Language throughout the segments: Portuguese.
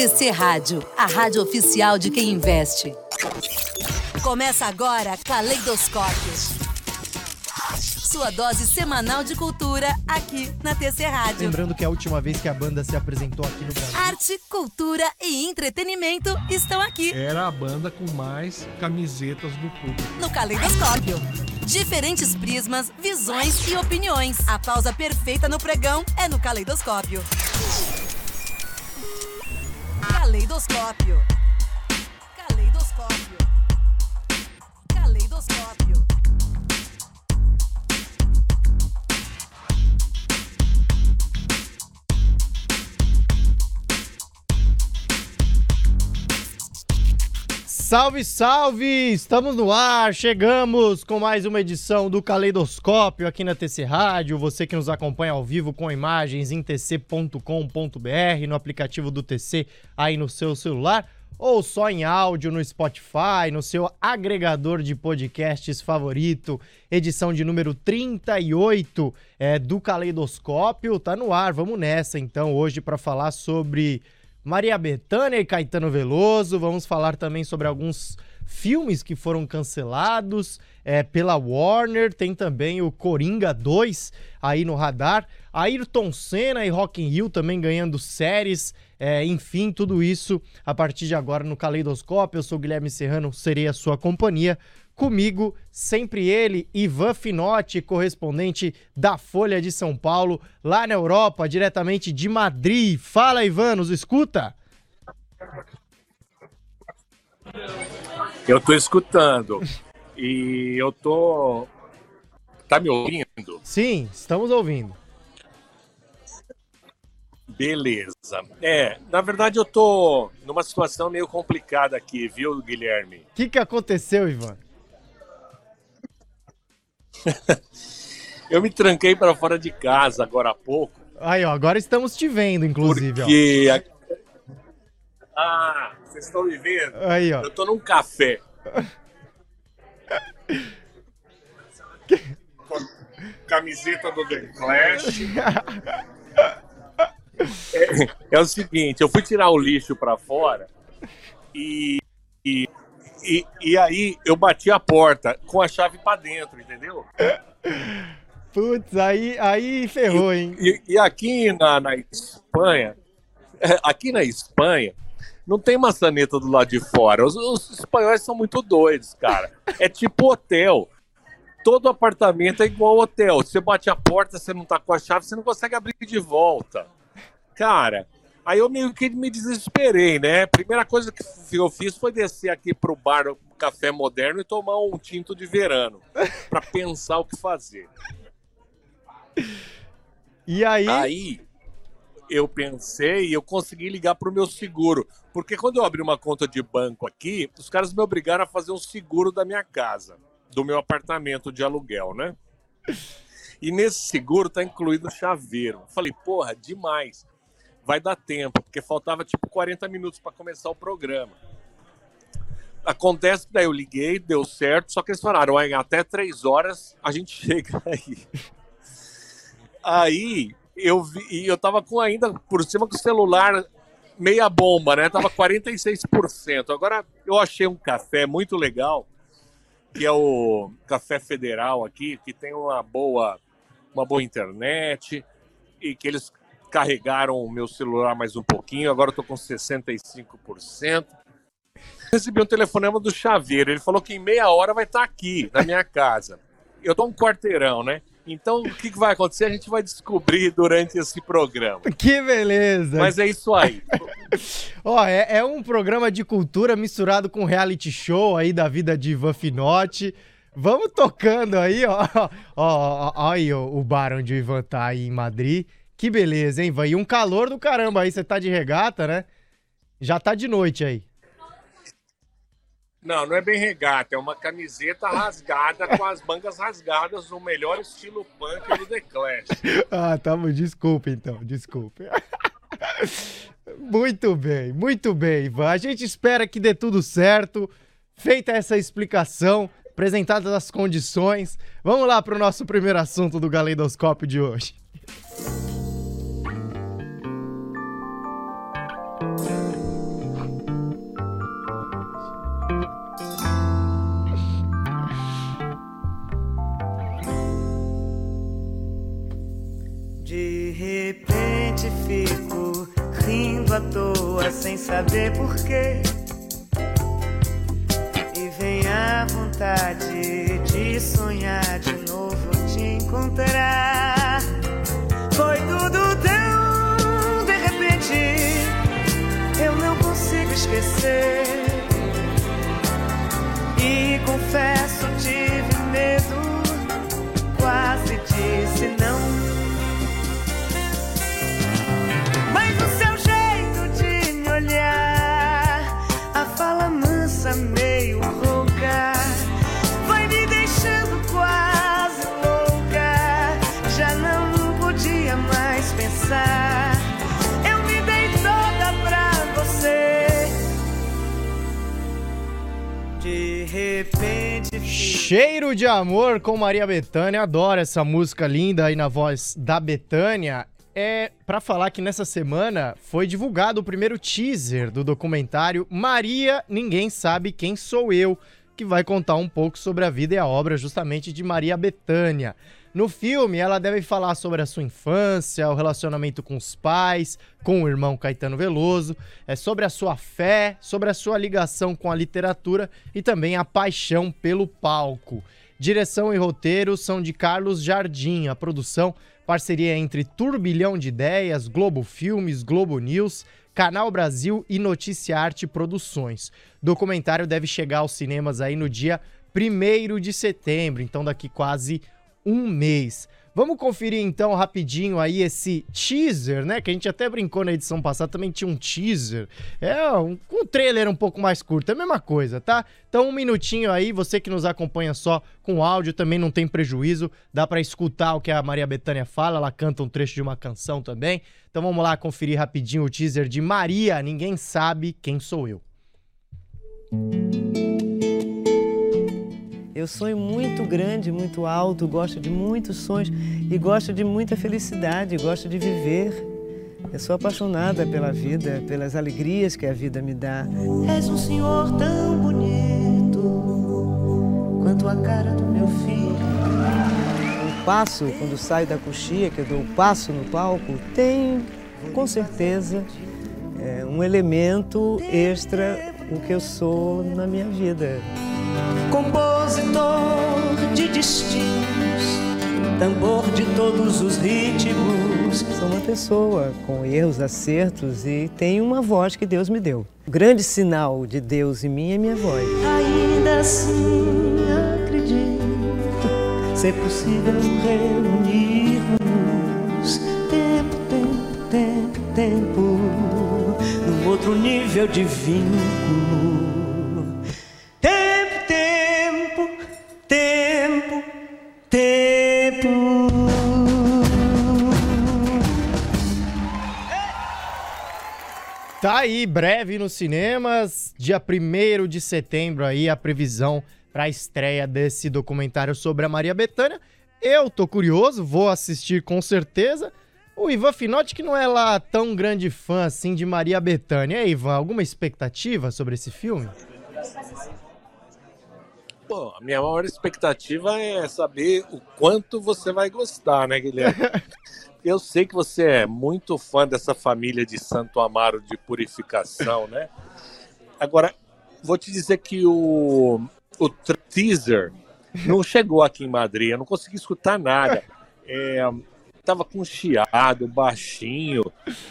TC Rádio, a rádio oficial de quem investe. Começa agora Caleidoscópio. Sua dose semanal de cultura aqui na TC Rádio. Lembrando que é a última vez que a banda se apresentou aqui no Brasil. Arte, cultura e entretenimento estão aqui Era a banda com mais camisetas do público. no Caleidoscópio. Diferentes prismas, visões e opiniões. A pausa perfeita no pregão é no Caleidoscópio. Caleidoscópio. Caleidoscópio. Caleidoscópio. Salve, salve! Estamos no ar, chegamos com mais uma edição do Caleidoscópio aqui na TC Rádio. Você que nos acompanha ao vivo com imagens em tc.com.br, no aplicativo do TC aí no seu celular, ou só em áudio no Spotify, no seu agregador de podcasts favorito. Edição de número 38 é, do Caleidoscópio. Tá no ar, vamos nessa então hoje para falar sobre Maria Bethânia e Caetano Veloso. Vamos falar também sobre alguns filmes que foram cancelados é, pela Warner. Tem também o Coringa 2 aí no radar. Ayrton Senna e Rock in Rio também ganhando séries. É, enfim, tudo isso a partir de agora no Caleidoscópio. Eu sou Guilherme Serrano, serei a sua companhia. Comigo, sempre ele, Ivan Finotti, correspondente da Folha de São Paulo, lá na Europa, diretamente de Madrid. Fala, Ivan, nos escuta? Eu tô escutando. E eu tô. Tá me ouvindo? Sim, estamos ouvindo. Beleza. É, na verdade eu tô numa situação meio complicada aqui, viu, Guilherme? O que, que aconteceu, Ivan? Eu me tranquei para fora de casa agora há pouco, Aí, ó, agora estamos te vendo, inclusive, porque. Ah, vocês estão me vendo? ó. Aí, ó. Eu tô num café. Camiseta do The Clash. É, é o seguinte, eu fui tirar o lixo pra fora e, e, e, e aí eu bati a porta com a chave pra dentro, entendeu? Putz, aí, aí ferrou, hein? E, e aqui na, na Espanha, é, aqui na Espanha, não tem maçaneta do lado de fora. Os, os espanhóis são muito doidos, cara. É tipo hotel. Todo apartamento é igual hotel. Você bate a porta, você não tá com a chave, você não consegue abrir de volta. Cara, aí eu meio que me desesperei, né? Primeira coisa que eu fiz foi descer aqui pro bar do Café Moderno e tomar um tinto de verano. Pra pensar o que fazer. E aí, Aí eu pensei e eu consegui ligar pro meu seguro. Porque quando eu abri uma conta de banco aqui, os caras me obrigaram a fazer um seguro da minha casa, do meu apartamento de aluguel, né? E nesse seguro tá incluído o chaveiro. Falei, porra, demais. Vai dar tempo, porque faltava tipo 40 minutos para começar o programa. Acontece que daí eu liguei, deu certo, só que eles falaram, "Olha, até três horas a gente chega aí. Aí eu vi, e eu tava com ainda por cima com o celular meia bomba, né? Tava 46%. Agora eu achei um café muito legal, que é o Café Federal aqui, que tem uma boa uma boa internet e que eles carregaram o meu celular mais um pouquinho. Agora eu tô com 65%. Recebi um telefonema do chaveiro. Ele falou que em meia hora vai estar aqui, na minha casa. Eu tô um quarteirão, né? Então, o que, vai acontecer? A gente vai descobrir durante esse programa. que beleza! Mas é isso aí. Ó, é, é um programa de cultura misturado com reality show aí da vida de Ivan Finotti. Vamos tocando aí, ó. Ó, ó, ó aí ó, o bar onde o Ivan tá aí em Madrid. Que beleza, hein, Ivan? E um calor do caramba aí, você tá de regata, né? Já tá de noite aí. Não, não é bem regata, é uma camiseta rasgada com as mangas rasgadas, no melhor estilo punk do The Clash. Ah, tá bom, desculpa então, desculpa. Muito bem, muito bem, Ivan. A gente espera que dê tudo certo. Feita essa explicação, apresentadas as condições, vamos lá para o nosso primeiro assunto do Galeidoscópio de hoje. De repente fico rindo à toa sem saber porquê. E vem a vontade de sonhar de novo te encontrar. Foi tudo tão de repente, eu não consigo esquecer. E confesso, tive medo, quase disse não. Cheiro de amor com Maria Bethânia. Adoro essa música linda aí na voz da Bethânia. É pra falar que nessa semana foi divulgado o primeiro teaser do documentário Maria, ninguém sabe quem sou eu, que vai contar um pouco sobre a vida e a obra justamente de Maria Bethânia. No filme, ela deve falar sobre a sua infância, o relacionamento com os pais, com o irmão Caetano Veloso, é sobre a sua fé, sobre a sua ligação com a literatura e também a paixão pelo palco. Direção e roteiro são de Carlos Jardim, a produção parceria entre Turbilhão de Ideias, Globo Filmes, Globo News, Canal Brasil e Notícia Arte Produções. Documentário deve chegar aos cinemas aí no dia 1 de setembro, então daqui quase um mês. Vamos conferir então rapidinho aí esse teaser, né? Que a gente até brincou na edição passada, também tinha um teaser. É um, um trailer um pouco mais curto, é a mesma coisa, tá? Então um minutinho aí, você que nos acompanha só com áudio também não tem prejuízo, dá pra escutar o que a Maria Bethânia fala, ela canta um trecho de uma canção também. Então vamos lá conferir rapidinho o teaser de Maria, ninguém sabe quem sou eu. Eu sonho muito grande, muito alto, gosto de muitos sonhos e gosto de muita felicidade, gosto de viver. Eu sou apaixonada pela vida, pelas alegrias que a vida me dá. És um senhor tão bonito quanto a cara do meu filho. O passo, quando saio da coxia, que eu dou o passo no palco, tem, com certeza, é, um elemento extra o que eu sou na minha vida. Compositor de destinos, tambor de todos os ritmos. Sou uma pessoa com erros, acertos e tenho uma voz que Deus me deu. O grande sinal de Deus em mim é minha voz. Ainda assim acredito ser possível reunirmos tempo, tempo, tempo, tempo num outro nível de vínculo. Aí, breve nos cinemas, dia 1 de setembro aí, a previsão para a estreia desse documentário sobre a Maria Bethânia. Eu tô curioso, vou assistir com certeza. O Ivan Finotti que não é lá tão grande fã assim de Maria Bethânia. E aí, Ivan, alguma expectativa sobre esse filme? Pô, a minha maior expectativa é saber o quanto você vai gostar, né, Guilherme? Eu sei que você é muito fã dessa família de Santo Amaro de purificação, né? Agora, vou te dizer que o, o teaser não chegou aqui em Madrid, eu não consegui escutar nada. É, tava com chiado, baixinho,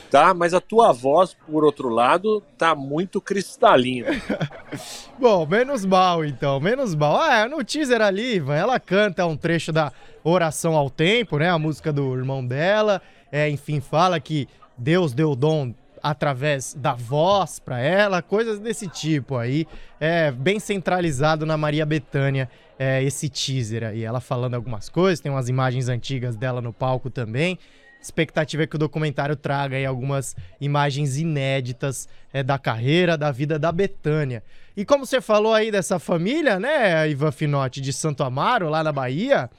tá? Mas a tua voz, por outro lado, tá muito cristalina. Bom, menos mal então, menos mal. Ah, no teaser ali, Ivan, ela canta um trecho da Oração ao Tempo, né? A música do irmão dela. É, enfim, fala que Deus deu dom através da voz pra ela, coisas desse tipo aí. É bem centralizado na Maria Bethânia, é, esse teaser aí. Ela falando algumas coisas, tem umas imagens antigas dela no palco também. Expectativa é que o documentário traga aí algumas imagens inéditas é, da carreira, da vida da Betânia. E como você falou aí dessa família, né, Ivan Finotti, de Santo Amaro, lá na Bahia,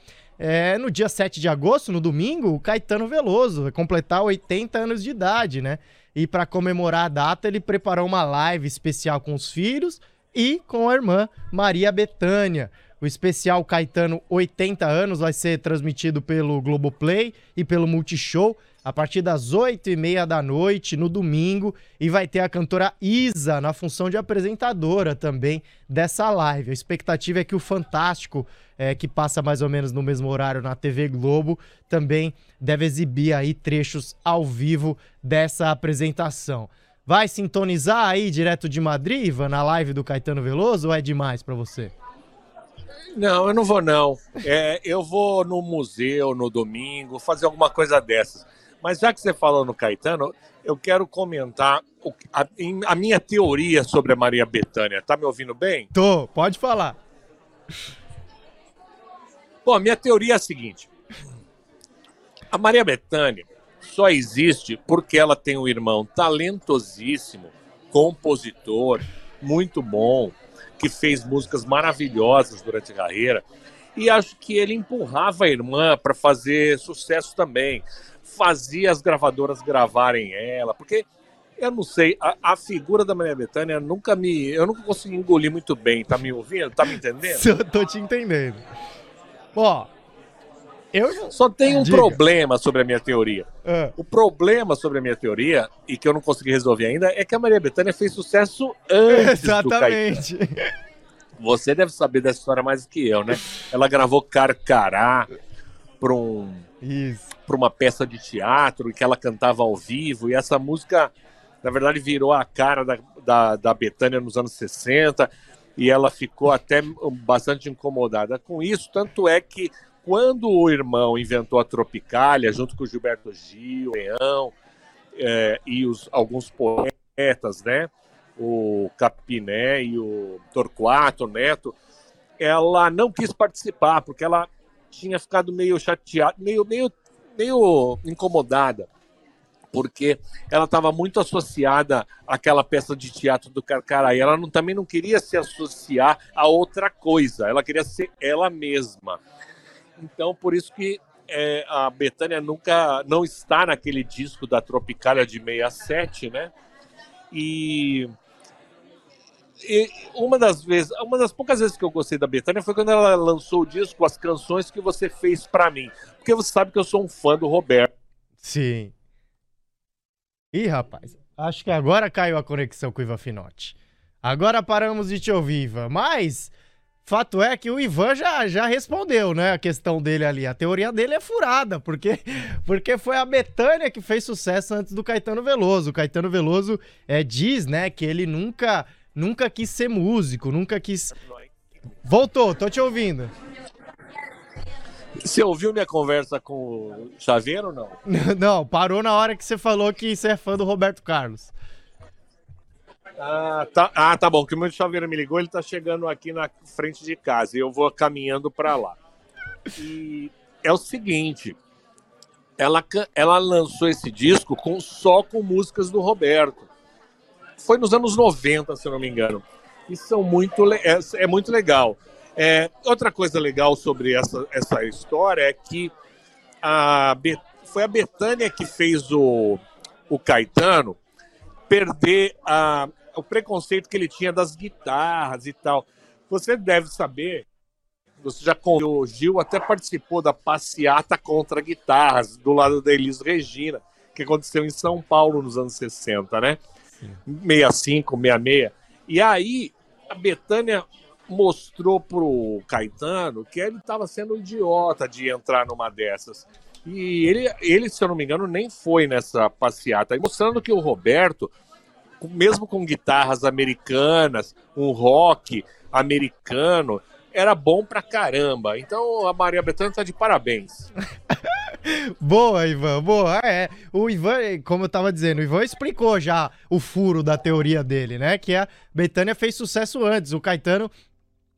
é, no dia 7 de agosto, no domingo, o Caetano Veloso vai completar 80 anos de idade, né? E para comemorar a data, ele preparou uma live especial com os filhos e com a irmã Maria Betânia. O especial Caetano 80 anos vai ser transmitido pelo Globoplay e pelo Multishow. A partir das 8 e meia da noite, no domingo, e vai ter a cantora Isa na função de apresentadora também dessa live. A expectativa é que o Fantástico, é, que passa mais ou menos no mesmo horário na TV Globo, também deve exibir aí trechos ao vivo dessa apresentação. Vai sintonizar aí direto de Madrid, Ivan, na live do Caetano Veloso, ou é demais para você? Não, eu não vou não. É, eu vou no museu no domingo, fazer alguma coisa dessas. Mas já que você falou no Caetano, eu quero comentar a, a, minha teoria sobre a Maria Bethânia. Tá me ouvindo bem? Tô, pode falar. Bom, a minha teoria é a seguinte. A Maria Bethânia só existe porque ela tem um irmão talentosíssimo, compositor, muito bom, que fez músicas maravilhosas durante a carreira. E acho que ele empurrava a irmã para fazer sucesso também. Fazia as gravadoras gravarem ela, porque eu não sei, a, a, figura da Maria Bethânia nunca me. Eu nunca consegui engolir muito bem. Tá me ouvindo? Tá me entendendo? Eu tô te entendendo. Ó, eu só tem um Diga. problema sobre a minha teoria. É. O problema sobre a minha teoria, e que eu não consegui resolver ainda, é que a Maria Bethânia fez sucesso antes Exatamente. do Caetano. Você deve saber dessa história mais do que eu, né? Ela gravou Carcará para um, para uma peça de teatro que ela cantava ao vivo, e essa música, na verdade, virou a cara da, da, da Betânia nos anos 60, e ela ficou até bastante incomodada com isso, tanto é que quando o irmão inventou a Tropicália, junto com o Gilberto Gil, o Leão é, e os, alguns poetas, né? O Capiné e o Torquato Neto, ela não quis participar, porque ela tinha ficado meio chateada, meio, meio, meio incomodada, porque ela estava muito associada àquela peça de teatro do Carcaraí. Ela não, também não queria se associar a outra coisa, ela queria ser ela mesma. Então, por isso que é, a Betânia nunca não está naquele disco da Tropicália de 67, né? E, uma das vezes, uma das poucas vezes que eu gostei da Betânia foi quando ela lançou o disco As Canções que Você Fez para Mim. Porque você sabe que eu sou um fã do Roberto. Sim. Ih, rapaz, acho que agora caiu a conexão com o Ivan Finotti. Agora paramos de te ouvir, Ivan. Mas Fato é que o Ivan já, já respondeu, né? A questão dele ali. A teoria dele é furada, porque, porque foi a Betânia que fez sucesso antes do Caetano Veloso. O Caetano Veloso é, diz, né, que ele nunca, nunca quis ser músico, nunca quis. Voltou, tô te ouvindo. Você ouviu minha conversa com o Xavier ou não? Não, parou na hora que você falou que você é fã do Roberto Carlos. Ah, tá, ah, tá bom. Que o meu chaveiro me ligou, ele tá chegando aqui na frente de casa e eu vou caminhando para lá. E é o seguinte, ela, ela lançou esse disco com, só com músicas do Roberto. Foi nos anos 90, se eu não me engano. E são muito, é, é muito legal. É, outra coisa legal sobre essa, essa história é que a, foi a Betânia que fez o, o Caetano perder a, o preconceito que ele tinha das guitarras e tal. Você deve saber, você já o Gil até participou da passeata contra guitarras do lado da Elis Regina, que aconteceu em São Paulo nos anos 60, né? Sim. 65, 66. E aí a Betânia mostrou pro Caetano que ele estava sendo idiota de entrar numa dessas. E ele, ele, se eu não me engano, nem foi nessa passeata. Mostrando que o Roberto mesmo com guitarras americanas, um rock americano, era bom pra caramba. Então a Maria Bethânia tá de parabéns. boa, Ivan, boa. É, o Ivan, como eu tava dizendo, o Ivan explicou já o furo da teoria dele, né? Que a Betânia fez sucesso antes. O Caetano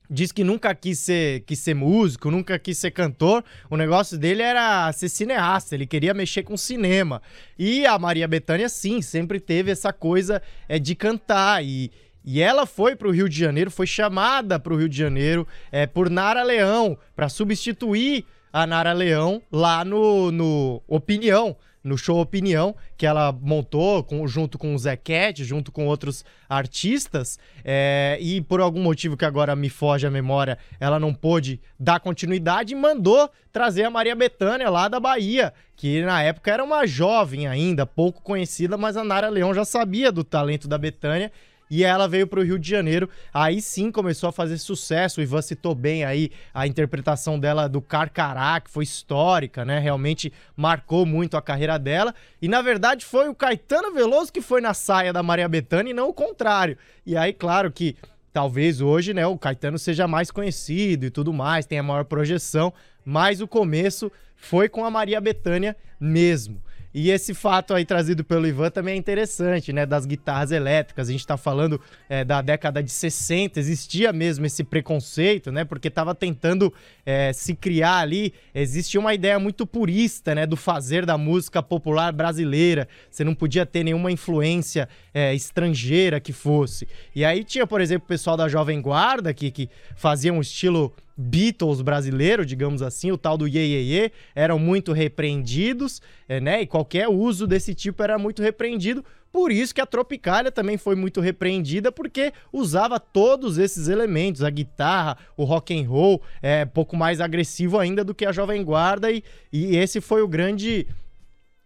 diz que nunca quis ser, quis ser músico, nunca quis ser cantor. O negócio dele era ser cineasta, ele queria mexer com cinema. E a Maria Bethânia, sim, sempre teve essa coisa é, de cantar. E, e ela foi para o Rio de Janeiro, foi chamada para o Rio de Janeiro é, por Nara Leão, para substituir a Nara Leão lá no, no Opinião no show Opinião, que ela montou com, junto com o Zé Cat, junto com outros artistas, é, e por algum motivo que agora me foge a memória, ela não pôde dar continuidade e mandou trazer a Maria Bethânia lá da Bahia, que na época era uma jovem ainda, pouco conhecida, mas a Nara Leão já sabia do talento da Bethânia e ela veio para o Rio de Janeiro. Aí sim começou a fazer sucesso. O Ivan citou bem aí a interpretação dela do Carcará, que foi histórica, né? Realmente marcou muito a carreira dela. E na verdade foi o Caetano Veloso que foi na saia da Maria Bethânia e não o contrário. E aí, claro que talvez hoje, né, o Caetano seja mais conhecido e tudo mais, tenha maior projeção, mas o começo foi com a Maria Bethânia mesmo. E esse fato aí trazido pelo Ivan também é interessante, né? Das guitarras elétricas. A gente tá falando é, da década de 60, existia mesmo esse preconceito, né? Porque tava tentando é, se criar ali. Existia uma ideia muito purista, né? Do fazer da música popular brasileira. Você não podia ter nenhuma influência é, estrangeira que fosse. E aí tinha, por exemplo, o pessoal da Jovem Guarda que, que fazia um estilo Beatles brasileiro, digamos assim, o tal do Ye, Ye, Ye, eram muito repreendidos, é, né? E qualquer uso desse tipo era muito repreendido. Por isso que a Tropicália também foi muito repreendida, porque usava todos esses elementos, a guitarra, o rock and roll, é pouco mais agressivo ainda do que a Jovem Guarda, e, e esse foi o grande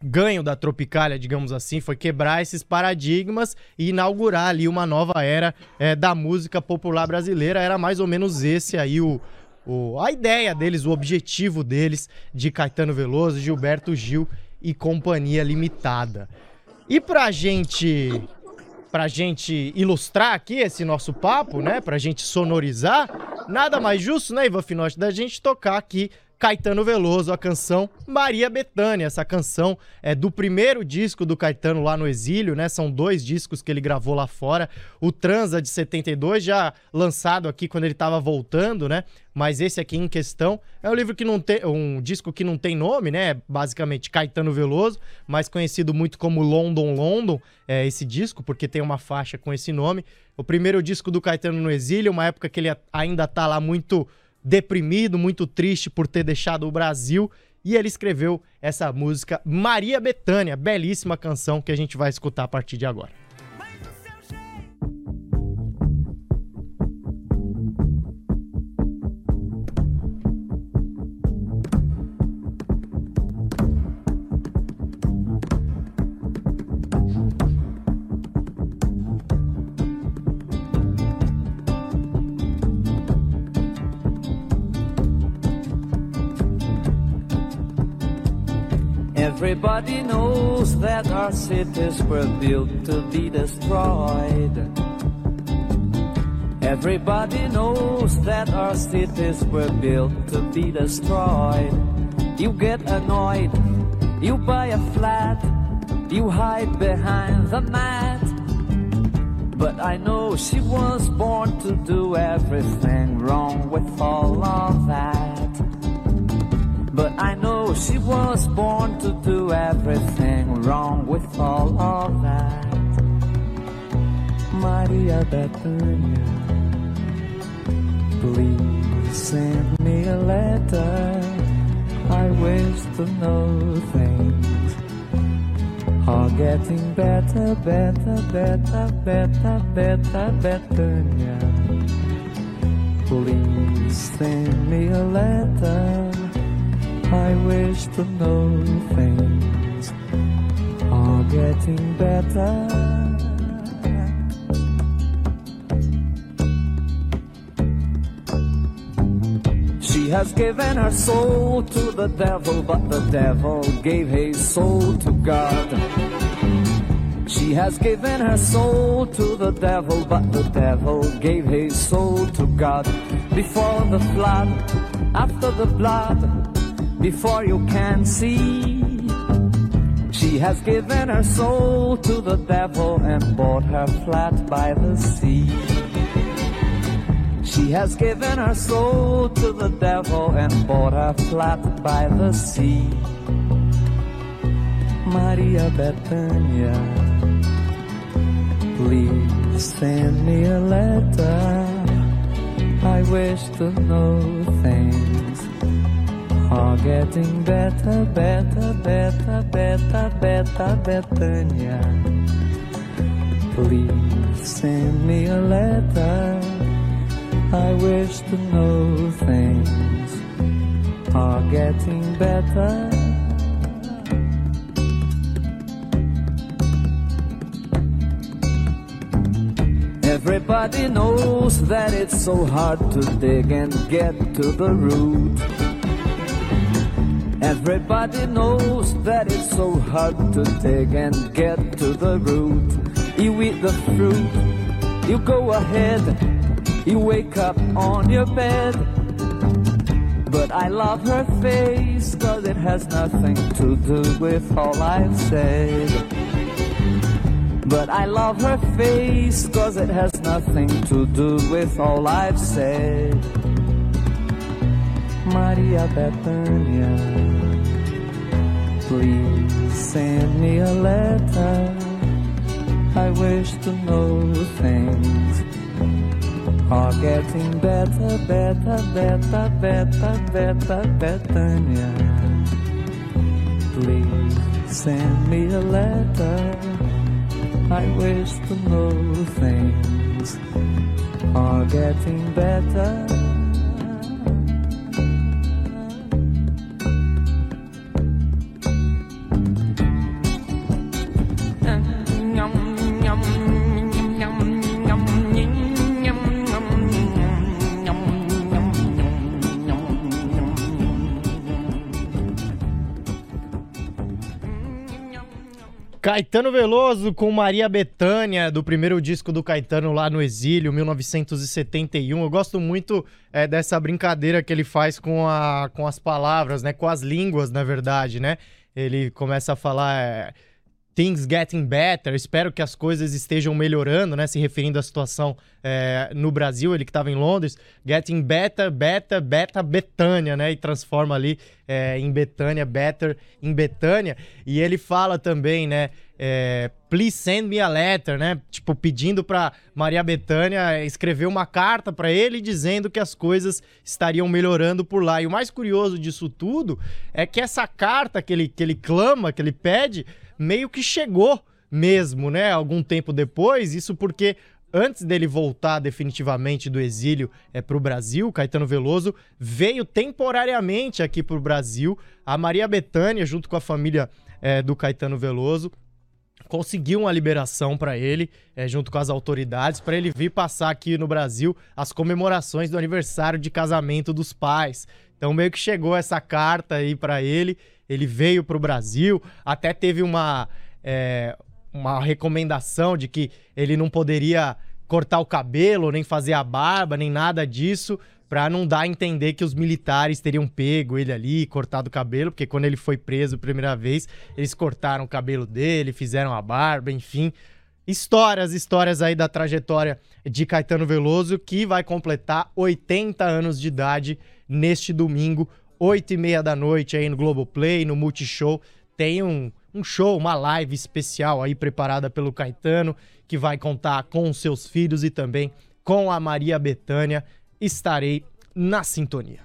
ganho da Tropicália, digamos assim, foi quebrar esses paradigmas e inaugurar ali uma nova era é, da música popular brasileira. Era mais ou menos esse aí o, o, a ideia deles, o objetivo deles de Caetano Veloso, Gilberto Gil e Companhia Limitada. E pra gente pra gente ilustrar aqui esse nosso papo, né, pra gente sonorizar, nada mais justo, né, Ivan Finotti, da gente tocar aqui Caetano Veloso, a canção Maria Bethânia. Essa canção é do primeiro disco do Caetano lá no exílio, né? São dois discos que ele gravou lá fora. O Transa de 72, já lançado aqui quando ele estava voltando, né? Mas esse aqui em questão é um livro que não tem. um disco que não tem nome, né? Basicamente Caetano Veloso, mais conhecido muito como London London, é esse disco, porque tem uma faixa com esse nome. O primeiro disco do Caetano no exílio, uma época que ele ainda tá lá muito deprimido, muito triste por ter deixado o Brasil. E ele escreveu essa música Maria Bethânia, belíssima canção que a gente vai escutar a partir de agora. Everybody knows that our cities were built to be destroyed. Everybody knows that our cities were built to be destroyed. You get annoyed, you buy a flat, you hide behind the mat. But I know she was born to do everything wrong with all of that. But I know she was born to do everything wrong with all of that. Maria Bethania, please send me a letter. I wish to know things are getting better, better, better, better, better, Bethania. Please send me a letter. I wish to know things are getting better. She has given her soul to the devil, but the devil gave his soul to God. She has given her soul to the devil, but the devil gave his soul to God. Before the flood, after the blood, before you can see. She has given her soul to the devil and bought her flat by the sea. She has given her soul to the devil and bought her flat by the sea. Maria Bethania, please send me a letter. I wish to know things are getting better, better, better, better, better, Bethania. Please send me a letter. I wish to know things are getting better. Everybody knows that it's so hard to dig and get to the root. Everybody knows that it's so hard to dig and get to the root. You eat the fruit, you go ahead, you wake up on your bed. But I love her face, cause it has nothing to do with all I've said. But I love her face, cause it has nothing to do with all I've said. Maria Bethania, please send me a letter. I wish to know things are getting better, better, better, better, better, Bethania. Please send me a letter. I wish to know things are getting better. Caetano Veloso com Maria Bethânia, do primeiro disco do Caetano lá no Exílio, 1971. Eu gosto muito é, dessa brincadeira que ele faz com, a, com as palavras, né? Com as línguas, na verdade, né? Ele começa a falar. É, Things getting better, espero que as coisas estejam melhorando, né? Se referindo à situação é, no Brasil, ele que estava em Londres. Getting better, better, beta, Betânia, né? E transforma ali é, em Betânia, better em Betânia. E ele fala também, né? É, Please send me a letter, né? Tipo, pedindo para Maria Bethânia escrever uma carta para ele dizendo que as coisas estariam melhorando por lá. E o mais curioso disso tudo é que essa carta que ele, que ele clama, que ele pede, meio que chegou mesmo, né? Algum tempo depois, isso porque antes dele voltar definitivamente do exílio é, para o Brasil, Caetano Veloso veio temporariamente aqui para o Brasil. A Maria Bethânia, junto com a família é, do Caetano Veloso, conseguiu uma liberação para ele, é, junto com as autoridades, para ele vir passar aqui no Brasil as comemorações do aniversário de casamento dos pais. Então meio que chegou essa carta aí para ele ele veio para o Brasil, até teve uma, é, uma recomendação de que ele não poderia cortar o cabelo, nem fazer a barba, nem nada disso, para não dar a entender que os militares teriam pego ele ali, cortado o cabelo, porque quando ele foi preso a primeira vez, eles cortaram o cabelo dele, fizeram a barba, enfim. Histórias, histórias aí da trajetória de Caetano Veloso, que vai completar 80 anos de idade neste domingo, 8 e meia da noite aí no Globoplay, no Multishow, tem um, um show, uma live especial aí preparada pelo Caetano, que vai contar com seus filhos e também com a Maria Bethânia. Estarei na sintonia.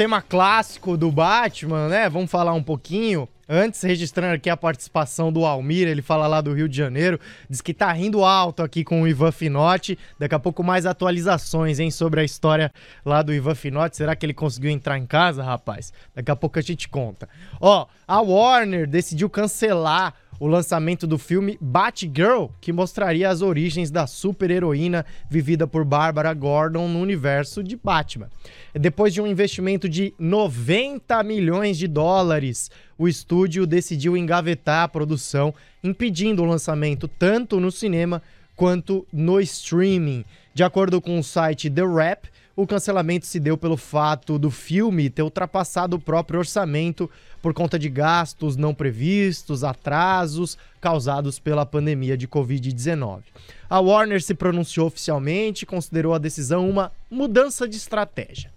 Tema clássico do Batman, né? Vamos falar um pouquinho. Antes, registrando aqui a participação do Almir, ele fala lá do Rio de Janeiro, diz que tá rindo alto aqui com o Ivan Finotti. Daqui a pouco mais atualizações, hein, sobre a história lá do Ivan Finotti. Será que ele conseguiu entrar em casa, rapaz? Daqui a pouco a gente conta. Ó, a Warner decidiu cancelar o lançamento do filme Batgirl, que mostraria as origens da super-heroína vivida por Barbara Gordon no universo de Batman. Depois de um investimento de 90 milhões de dólares, o estúdio decidiu engavetar a produção, impedindo o lançamento tanto no cinema quanto no streaming. De acordo com o site The Rap, o cancelamento se deu pelo fato do filme ter ultrapassado o próprio orçamento por conta de gastos não previstos, atrasos causados pela pandemia de Covid-19. A Warner se pronunciou oficialmente e considerou a decisão uma mudança de estratégia.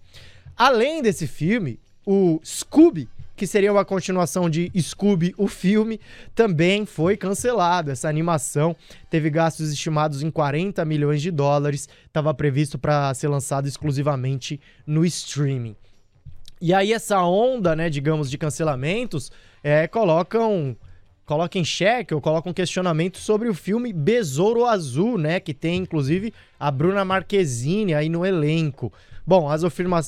Além desse filme, o Scooby que seria uma continuação de Scooby, o filme, também foi cancelado. Essa animação teve gastos estimados em 40 milhões de dólares, estava previsto para ser lançado exclusivamente no streaming. E aí essa onda, né, digamos, de cancelamentos, é, colocam coloca em xeque ou coloca um questionamento sobre o filme Besouro Azul, né, que tem inclusive a Bruna Marquezine aí no elenco. Bom, as,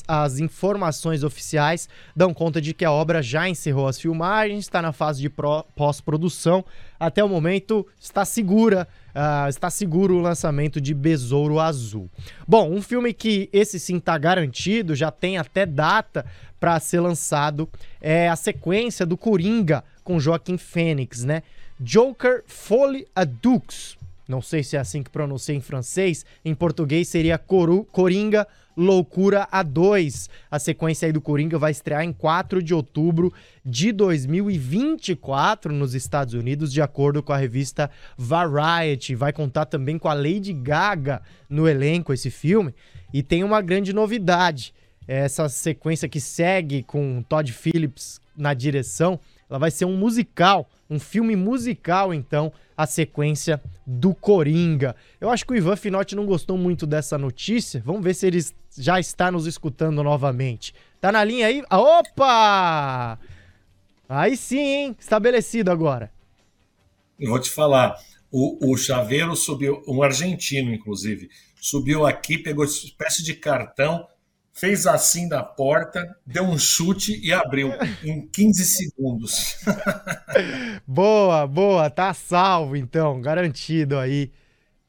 as informações oficiais dão conta de que a obra já encerrou as filmagens, está na fase de pós-produção. Até o momento está segura, uh, está seguro o lançamento de Besouro Azul. Bom, um filme que esse sim está garantido, já tem até data para ser lançado, é a sequência do Coringa com Joaquim Fênix, né? Joker Folie à Dux. Não sei se é assim que pronuncia em francês. Em português seria Coru Coringa Loucura A2. A sequência aí do Coringa vai estrear em 4 de outubro de 2024 nos Estados Unidos, de acordo com a revista Variety. Vai contar também com a Lady Gaga no elenco esse filme. E tem uma grande novidade. Essa sequência que segue com Todd Phillips na direção, ela vai ser um musical, um filme musical, então, a sequência do Coringa. Eu acho que o Ivan Finotti não gostou muito dessa notícia. Vamos ver se ele já está nos escutando novamente. Tá na linha aí? Opa! Aí sim, hein? Estabelecido agora. Eu vou te falar. O, o Chaveiro subiu, um argentino, inclusive, subiu aqui, pegou espécie de cartão fez assim na porta, deu um chute e abriu em 15 segundos. boa, boa, tá salvo então, garantido aí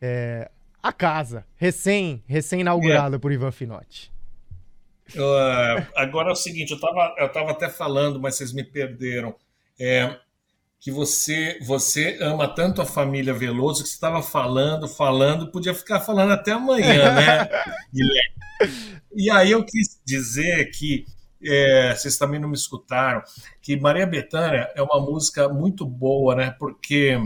é, a casa, recém, recém inaugurada é. por Ivan Finotti. Uh, agora é o seguinte, eu estava eu tava até falando, mas vocês me perderam. É, que você você ama tanto a família Veloso que você estava falando, falando, podia ficar falando até amanhã, né, Guilherme? E aí eu quis dizer que é, vocês também não me escutaram, que Maria Bethânia é uma música muito boa, né? Porque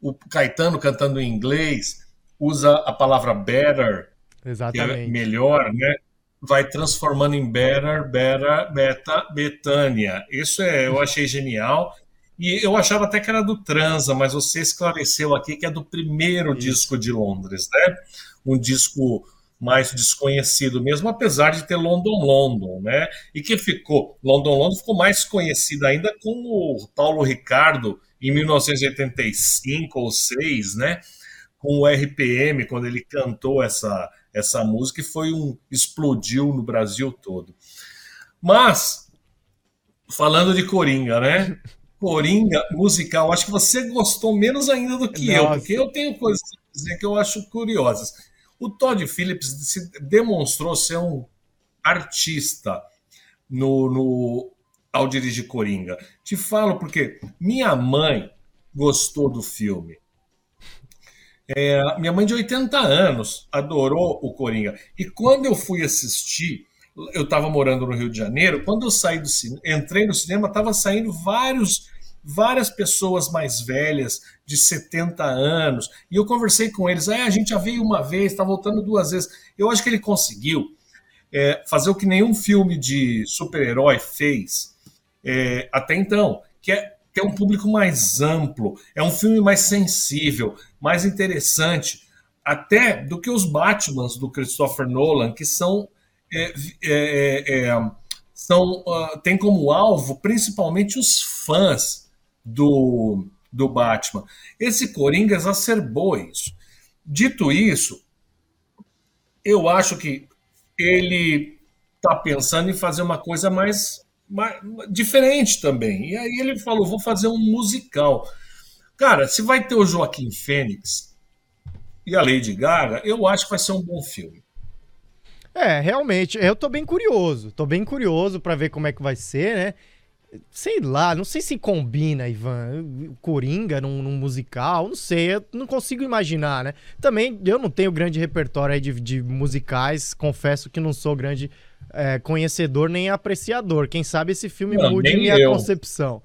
o Caetano cantando em inglês usa a palavra better, Exatamente. que é melhor, né? Vai transformando em better, better, beta, Betânia. Isso é, eu achei genial. E eu achava até que era do Transa, mas você esclareceu aqui que é do primeiro Isso. disco de Londres, né? Um disco mais desconhecido mesmo, apesar de ter London London, né? E que ficou, London London ficou mais conhecido ainda com o Paulo Ricardo em 1985 ou 6, né? Com o RPM, quando ele cantou essa, essa música, e foi um explodiu no Brasil todo. Mas falando de Coringa, né? Coringa musical, acho que você gostou menos ainda do que Nossa. eu, porque eu tenho coisas a dizer que eu acho curiosas. O Todd Phillips se demonstrou ser um artista no, no, ao dirigir Coringa. Te falo porque minha mãe gostou do filme. É, minha mãe de 80 anos adorou o Coringa. E quando eu fui assistir, eu estava morando no Rio de Janeiro, quando eu saí do cinema, entrei no cinema, estava saindo vários várias pessoas mais velhas, de 70 anos, e eu conversei com eles. Ah, a gente já veio uma vez, está voltando duas vezes. Eu acho que ele conseguiu é, fazer o que nenhum filme de super-herói fez é, até então, que é ter um público mais amplo. É um filme mais sensível, mais interessante, até do que os Batmans do Christopher Nolan, que são é, é, é são uh, tem como alvo principalmente os fãs do, do Batman. Esse Coringa exacerbou isso. Dito isso, eu acho que ele está pensando em fazer uma coisa mais, mais, diferente também. E aí ele falou: vou fazer um musical. Cara, se vai ter o Joaquim Fênix e a Lady Gaga, eu acho que vai ser um bom filme. É, realmente, eu tô bem curioso. Tô bem curioso para ver como é que vai ser, né? Sei lá, não sei se combina, Ivan, Coringa num, num, musical, não sei, eu não consigo imaginar, né? Também eu não tenho grande repertório aí de, de musicais, confesso que não sou grande é, conhecedor nem apreciador. Quem sabe esse filme não, mude minha eu. concepção.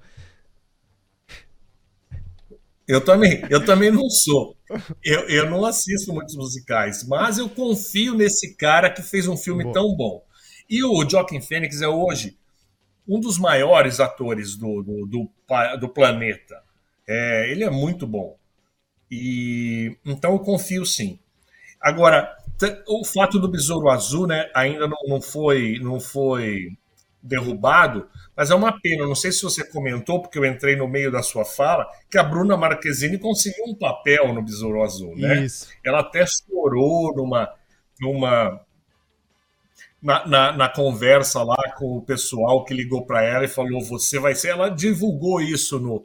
Eu também, eu também não sou. Eu, eu não assisto muitos musicais, mas eu confio nesse cara que fez um filme bom. tão bom. E o Joaquin Phoenix é hoje um dos maiores atores do, do, do, do planeta. É, ele é muito bom. E então eu confio sim. Agora, o fato do Besouro Azul né, ainda não, não, foi, não foi derrubado, mas é uma pena. Não sei se você comentou, porque eu entrei no meio da sua fala, que a Bruna Marquezine conseguiu um papel no Besouro Azul, né? Isso. Ela até chorou numa, numa na, na, na, conversa lá com o pessoal que ligou para ela e falou: você vai ser. Ela divulgou isso no,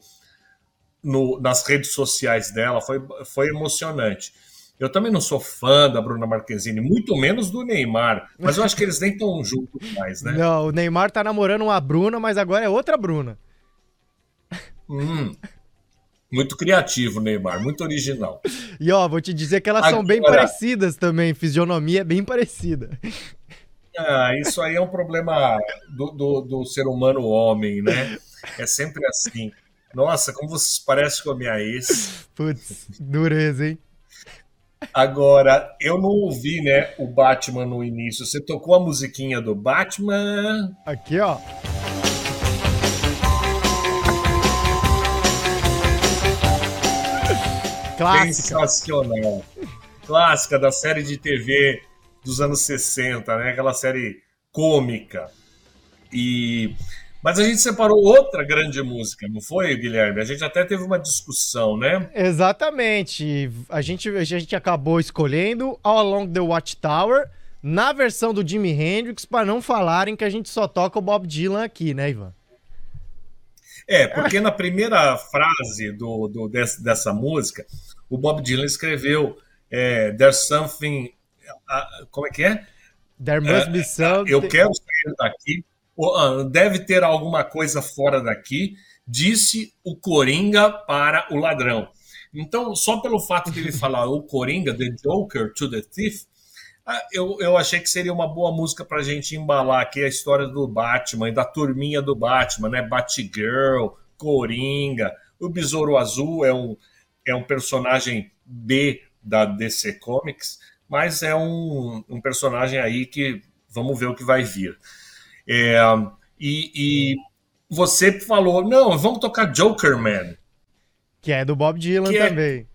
no, nas redes sociais dela, foi, foi emocionante. Eu também não sou fã da Bruna Marquezine, muito menos do Neymar, mas eu acho que eles nem estão juntos mais, né? Não, o Neymar tá namorando uma Bruna, mas agora é outra Bruna. Hum, muito criativo, Neymar, muito original. E ó, vou te dizer que elas agora... são bem parecidas também, fisionomia é bem parecida. Ah, isso aí é um problema do, do, do ser humano homem, né? É sempre assim. Nossa, como vocês parecem com a minha ex. Putz, dureza, hein? Agora, eu não ouvi, né, o Batman no início. Você tocou a musiquinha do Batman. Aqui, ó. Clássica. Sensacional. Clássica da série de TV dos anos 60, né? Aquela série cômica. E mas a gente separou outra grande música, não foi, Guilherme? A gente até teve uma discussão, né? Exatamente. A gente, a gente acabou escolhendo All Along the Watchtower na versão do Jimi Hendrix, para não falarem que a gente só toca o Bob Dylan aqui, né, Ivan? É, porque na primeira frase do, do dessa, dessa música, o Bob Dylan escreveu é, There's something. Como é que é? There must be something. Eu quero sair daqui ah, deve ter alguma coisa fora daqui, disse o Coringa para o ladrão. Então, só pelo fato de ele falar o Coringa, The Joker to the Thief, ah, eu, eu achei que seria uma boa música para a gente embalar aqui a história do Batman e da turminha do Batman, né? Batgirl, Coringa, o Besouro Azul é um, é um personagem B da DC Comics, mas é um, um personagem aí que vamos ver o que vai vir. É, e, e, você falou, não, vamos tocar Joker Man. Que é do Bob Dylan é também. É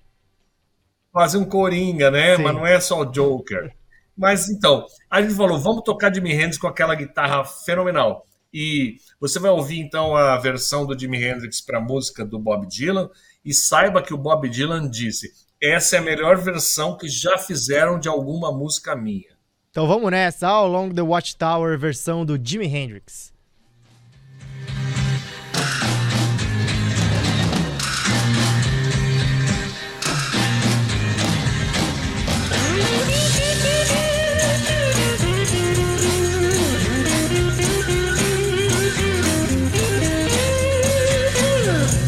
quase um coringa, né? Sim. Mas não é só o Joker. Mas então, a gente falou, vamos tocar Jimi Hendrix com aquela guitarra fenomenal. E você vai ouvir então a versão do Jimi Hendrix para a música do Bob Dylan e saiba que o Bob Dylan disse: essa é a melhor versão que já fizeram de alguma música minha. Então vamos nessa, All Along the Watchtower, versão do Jimi Hendrix.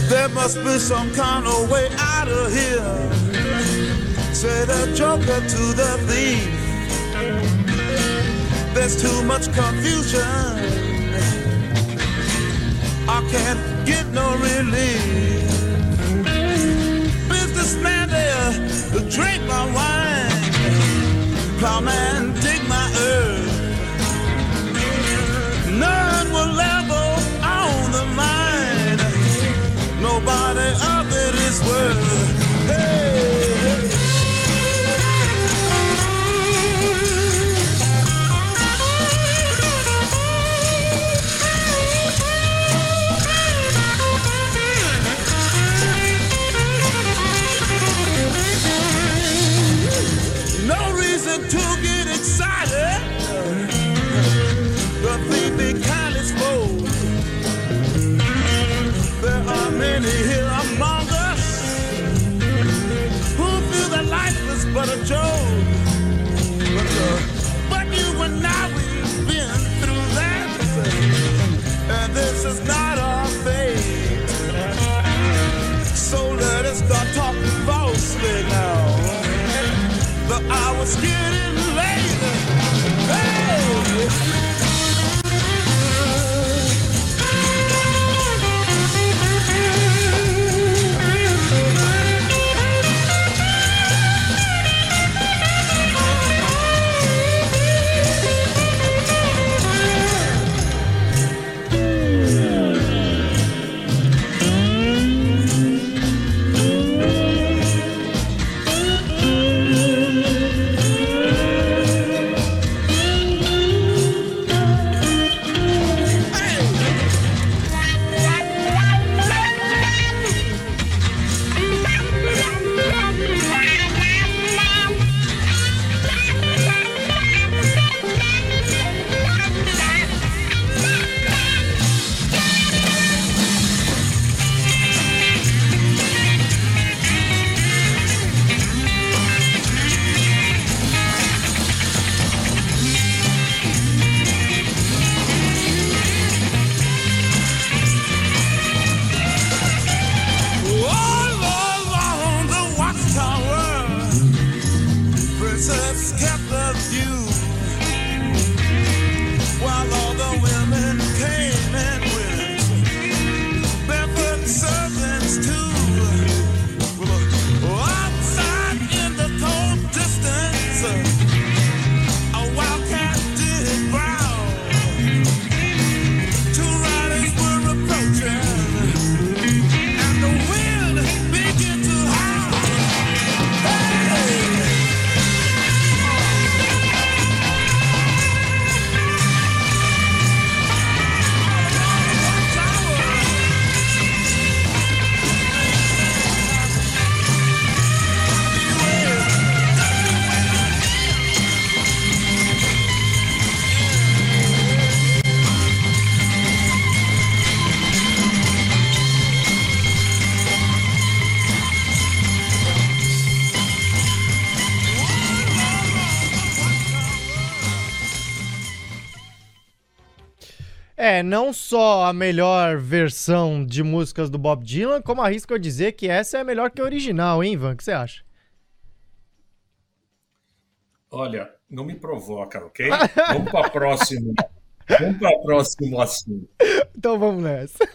There must be some kind of way out of here. Say the joker to the thief. There's too much confusion. I can't get no relief. Businessman there, drink my wine. Plowman, dig my earth. None will ever own the mine. Nobody of it is worth. Is not não só a melhor versão de músicas do Bob Dylan, como arrisco eu dizer que essa é melhor que a original, hein, Ivan? O que você acha? Olha, não me provoca, ok? Vamos para próximo. Vamos para próximo assunto. Então vamos nessa.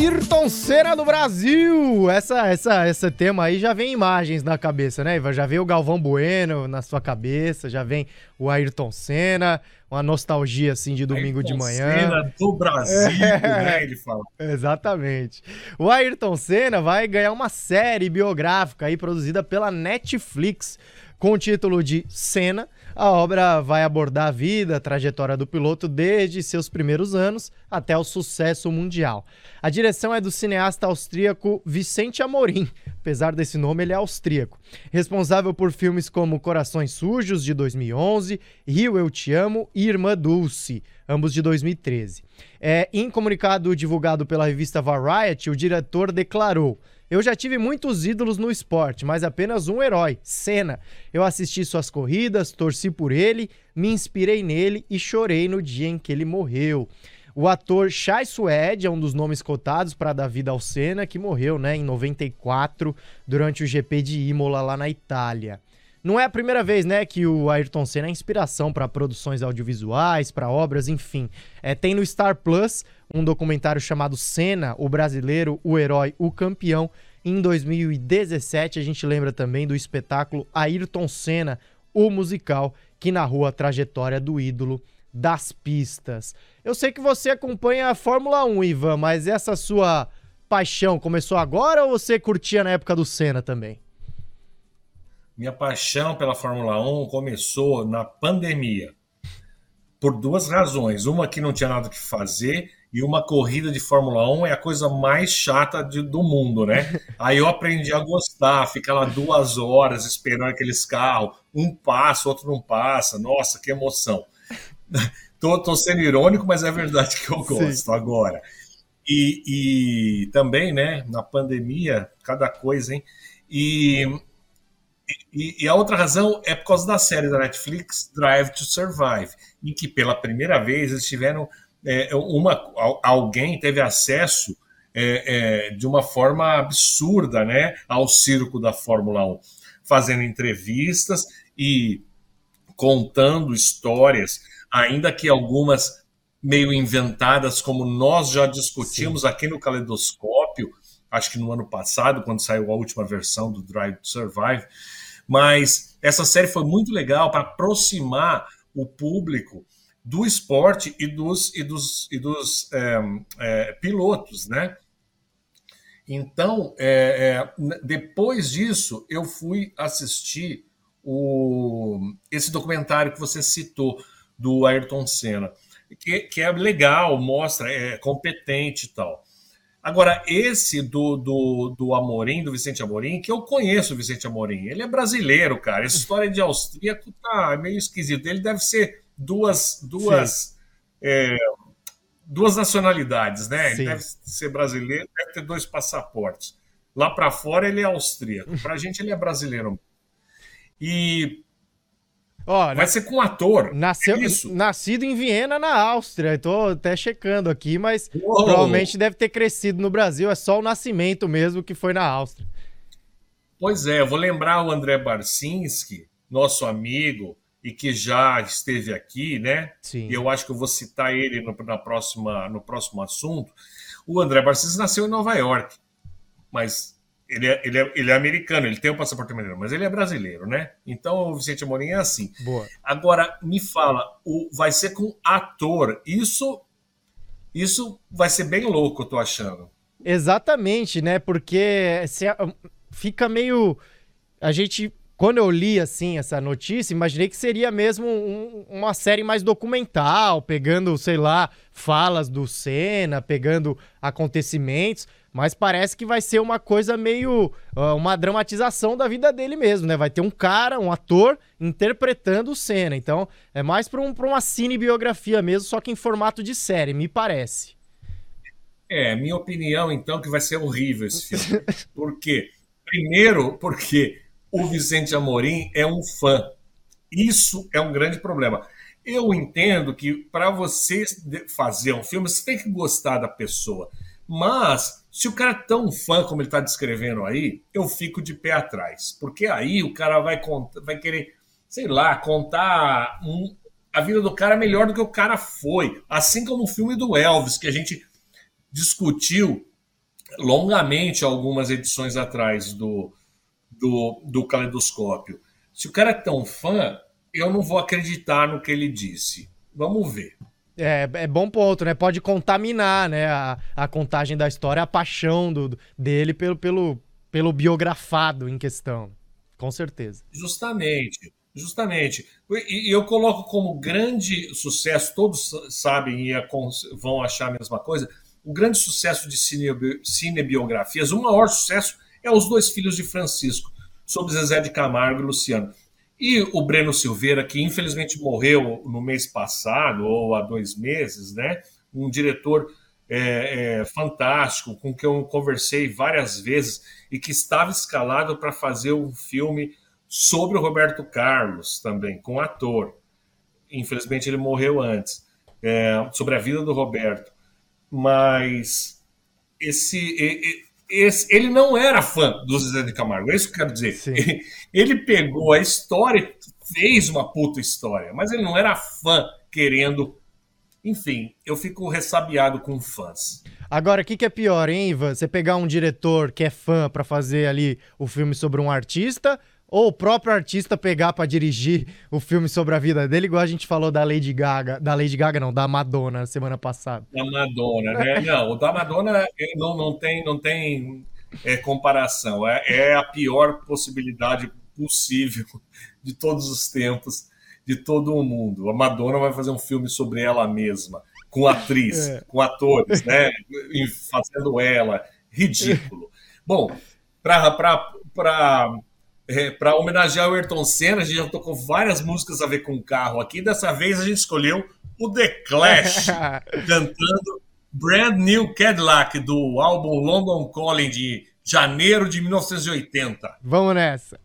Ayrton Senna do Brasil! Essa, essa, esse tema aí já vem imagens na cabeça, né, Ivan? Já vem o Galvão Bueno na sua cabeça, já vem o Ayrton Senna, uma nostalgia assim de domingo de Ayrton manhã. Senna do Brasil, né? Ele fala. Exatamente. O Ayrton Senna vai ganhar uma série biográfica aí produzida pela Netflix com o título de Senna. A obra vai abordar a vida, a trajetória do piloto desde seus primeiros anos até o sucesso mundial. A direção é do cineasta austríaco Vicente Amorim. Apesar desse nome, ele é austríaco. Responsável por filmes como Corações Sujos, de 2011, Rio Eu Te Amo e Irmã Dulce, ambos de 2013. É, em comunicado divulgado pela revista Variety, o diretor declarou: Eu já tive muitos ídolos no esporte, mas apenas um herói, Senna. Eu assisti suas corridas, torci por ele, me inspirei nele e chorei no dia em que ele morreu. O ator Shai Suede é um dos nomes cotados para dar vida ao Senna, que morreu né, em 94 durante o GP de Imola lá na Itália. Não é a primeira vez, né, que o Ayrton Senna é inspiração para produções audiovisuais, para obras, enfim. É, tem no Star Plus um documentário chamado Senna, o brasileiro, o herói, o campeão. Em 2017 a gente lembra também do espetáculo Ayrton Senna, o musical, que narrou a trajetória do ídolo das pistas. Eu sei que você acompanha a Fórmula 1, Ivan, mas essa sua paixão começou agora ou você curtia na época do Senna também? Minha paixão pela Fórmula 1 começou na pandemia. Por duas razões. Uma que não tinha nada que fazer E uma corrida de Fórmula 1 é a coisa mais chata de- do mundo, né? Aí eu aprendi a gostar, ficar lá duas horas esperando aqueles carros, um passa, outro não passa. Nossa, que emoção. Tô, tô sendo irônico, mas é verdade que eu gosto agora. E, e também, né, na pandemia, cada coisa, hein? E, e, e a outra razão é por causa da série da Netflix Drive to Survive, em que pela primeira vez eles tiveram é, uma al- alguém teve acesso é, é, de uma forma absurda, né, ao circo da Fórmula 1, fazendo entrevistas e contando histórias, ainda que algumas meio inventadas, como nós já discutimos aqui no Caleidoscópio, acho que no ano passado, quando saiu a última versão do Drive to Survive. Mas essa série foi muito legal para aproximar o público do esporte e dos, e dos, e dos é, é, pilotos, né? Então, é, é, depois disso, eu fui assistir o, esse documentário que você citou, do Ayrton Senna, que, que é legal, mostra, é competente e tal. Agora, esse do, do, do Amorim, do Vicente Amorim, que eu conheço o Vicente Amorim, ele é brasileiro, cara. Essa história de austríaco tá meio esquisito. Ele deve ser duas, duas, é, duas nacionalidades, né? Ele deve ser brasileiro, deve ter dois passaportes. Lá para fora ele é austríaco, para a gente ele é brasileiro. E Ó, vai ser com um ator. Nasceu, é? Nascido em Viena, na Áustria. Tô até checando aqui, mas Uou! provavelmente deve ter crescido no Brasil. É só o nascimento mesmo que foi na Áustria. Pois é, eu vou lembrar o André Barcinski, nosso amigo, e que já esteve aqui, né? Sim. E eu acho que eu vou citar ele no, na próxima, no próximo assunto. O André Barcinski nasceu em Nova York, mas ele é, ele, é, ele é americano, ele tem o passaporte americano, mas ele é brasileiro, né? Então o Vicente Amorim é assim. Boa. Agora, me fala, o, vai ser com ator. Isso, isso vai ser bem louco, eu tô achando. Exatamente, né? Porque se fica meio. A gente. Quando eu li assim essa notícia, imaginei que seria mesmo um- uma série mais documental, pegando, sei lá, falas do Senna, pegando acontecimentos, mas parece que vai ser uma coisa meio ah, uma dramatização da vida dele mesmo, né? Vai ter um cara, um ator interpretando o Senna. Então, é mais para um, uma cinebiografia mesmo, só que em formato de série, me parece. É, minha opinião, então, que vai ser horrível esse filme. Por quê? Primeiro, porque o Vicente Amorim é um fã. Isso é um grande problema. Eu entendo que para você fazer um filme, você tem que gostar da pessoa. Mas, se o cara é tão fã como ele está descrevendo aí, eu fico de pé atrás. Porque aí o cara vai, contar, vai querer, sei lá, contar um- a vida do cara melhor do que o cara foi. Assim como o filme do Elvis, que a gente discutiu longamente algumas edições atrás do, do, do Caleidoscópio. Se o cara é tão fã, eu não vou acreditar no que ele disse. Vamos ver. É, é bom ponto, né? Pode contaminar, né? A, a contagem da história, a paixão do, dele pelo, pelo, pelo biografado em questão. Com certeza. Justamente, justamente. E, eu coloco como grande sucesso, todos sabem e a- vão achar a mesma coisa, o grande sucesso de cine- cinebiografias, o maior sucesso é Os Dois Filhos de Francisco, sobre Zezé de Camargo e Luciano. E o Breno Silveira, que infelizmente morreu no mês passado, ou há dois meses, né? Um diretor é, é, fantástico, com quem eu conversei várias vezes e que estava escalado para fazer um filme sobre o Roberto Carlos também, com ator. Infelizmente ele morreu antes, é, sobre a vida do Roberto. Mas esse, esse- ele não era fã do Zezé de Camargo, é isso que eu quero dizer. Ele, ele pegou a história e fez uma puta história, mas ele não era fã querendo. Enfim, eu fico ressabiado com fãs. Agora, o que, que é pior, hein, Ivan? Você pegar um diretor que é fã pra fazer ali o filme sobre um artista, ou o próprio artista pegar pra dirigir o filme sobre a vida dele, igual a gente falou da Lady Gaga. Da Lady Gaga, não, da Madonna, semana passada. Da Madonna, né? Não, o da Madonna não, não tem, não tem eh, comparação. É, é a pior possibilidade possível de todos os tempos, de todo o mundo. A Madonna vai fazer um filme sobre ela mesma. com atriz, É. com atores, né? Fazendo ela. Ridículo. Bom, para para homenagear o Ayrton Senna, a gente já tocou várias músicas a ver com carro aqui. Dessa vez a gente escolheu o The Clash cantando Brand New Cadillac do álbum London Calling de janeiro de 1980. Vamos nessa.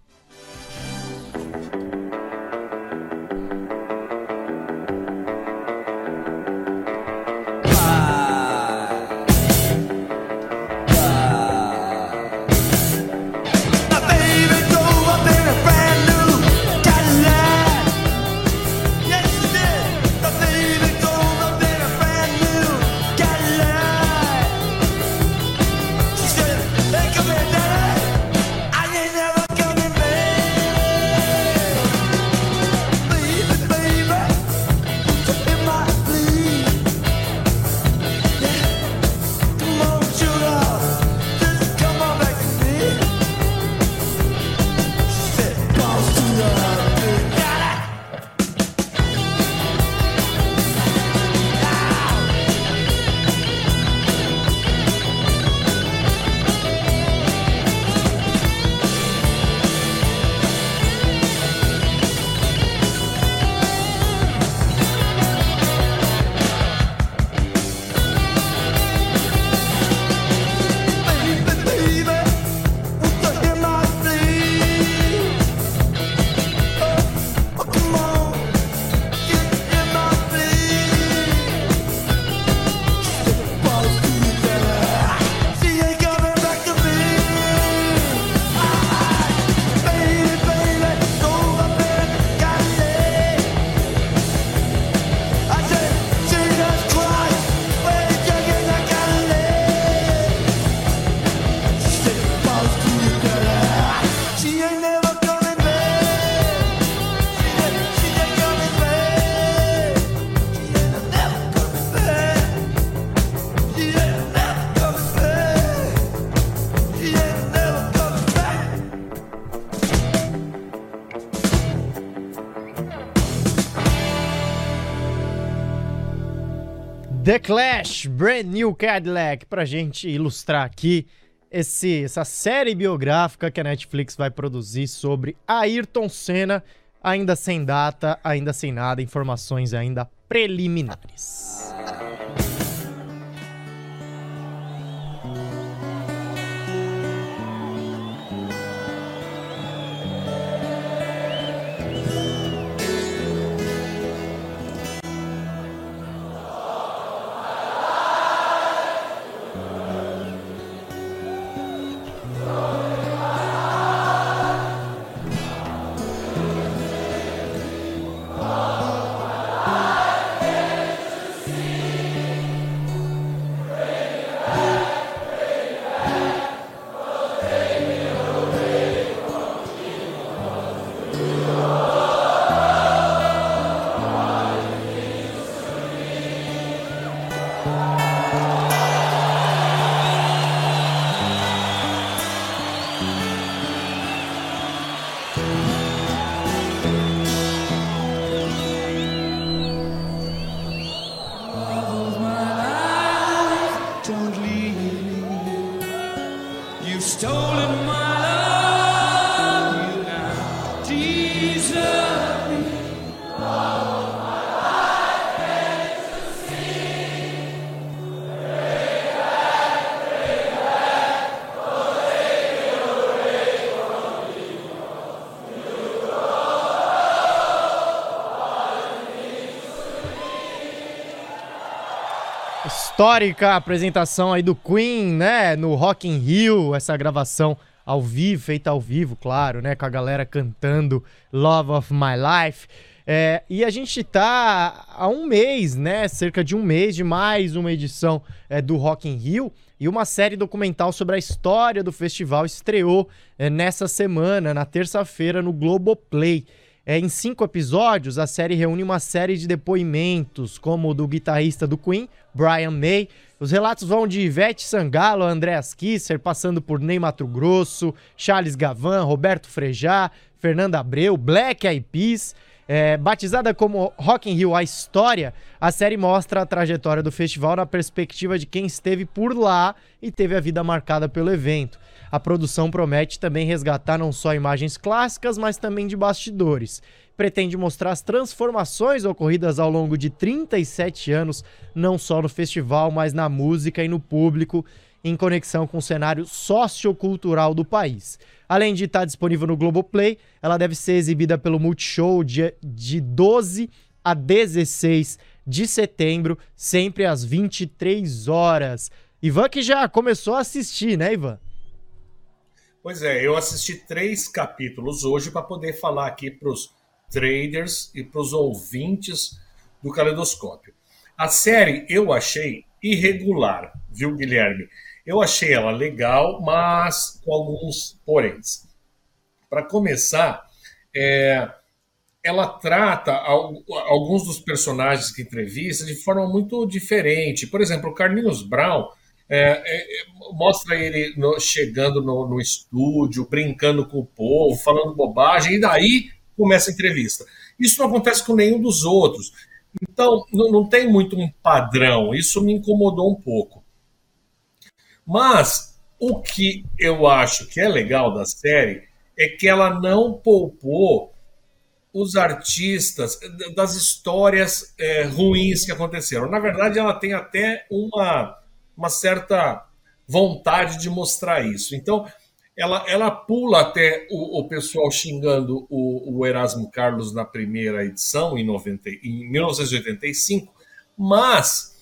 The Clash, Brand New Cadillac, pra gente ilustrar aqui esse, essa série biográfica que a Netflix vai produzir sobre Ayrton Senna, ainda sem data, ainda sem nada, informações ainda preliminares. Histórica apresentação aí do Queen, né, no Rock in Rio, essa gravação ao vivo, feita ao vivo, claro, né, com a galera cantando Love of My Life. É, e a gente tá há um mês, né, cerca de um mês de mais uma edição é, do Rock in Rio e uma série documental sobre a história do festival estreou é, nessa semana, na terça-feira, no Globoplay. É, em cinco episódios, a série reúne uma série de depoimentos, como o do guitarrista do Queen, Brian May. Os relatos vão de Ivete Sangalo, Andreas Kisser, passando por Ney Mato Grosso, Charles Gavan, Roberto Frejá, Fernanda Abreu, Black Eyed Peas. É, batizada como Rock in Rio, a história, a série mostra a trajetória do festival na perspectiva de quem esteve por lá e teve a vida marcada pelo evento. A produção promete também resgatar não só imagens clássicas, mas também de bastidores. Pretende mostrar as transformações ocorridas ao longo de 37 anos, não só no festival, mas na música e no público, em conexão com o cenário sociocultural do país. Além de estar disponível no Globoplay, ela deve ser exibida pelo Multishow de, de 12 a 16 de setembro, sempre às 23 horas. Ivan que já começou a assistir, né, Ivan? Pois é, eu assisti três capítulos hoje para poder falar aqui para os traders e para os ouvintes do Caleidoscópio. A série eu achei irregular, viu, Guilherme? Eu achei ela legal, mas com alguns poréns. Para começar, é, ela trata alguns dos personagens que entrevista de forma muito diferente. Por exemplo, o Carlinhos Brown é, é, mostra ele no, chegando no, no, estúdio, brincando com o povo, falando bobagem, e daí começa a entrevista. Isso não acontece com nenhum dos outros. Então, não, não tem muito um padrão. Isso me incomodou um pouco. Mas o que eu acho que é legal da série é que ela não poupou os artistas das histórias é, ruins que aconteceram. Na verdade, ela tem até uma uma certa vontade de mostrar isso. Então, ela, ela pula até o, o pessoal xingando o, o, Erasmo Carlos na primeira edição, em, 90, em 1985, mas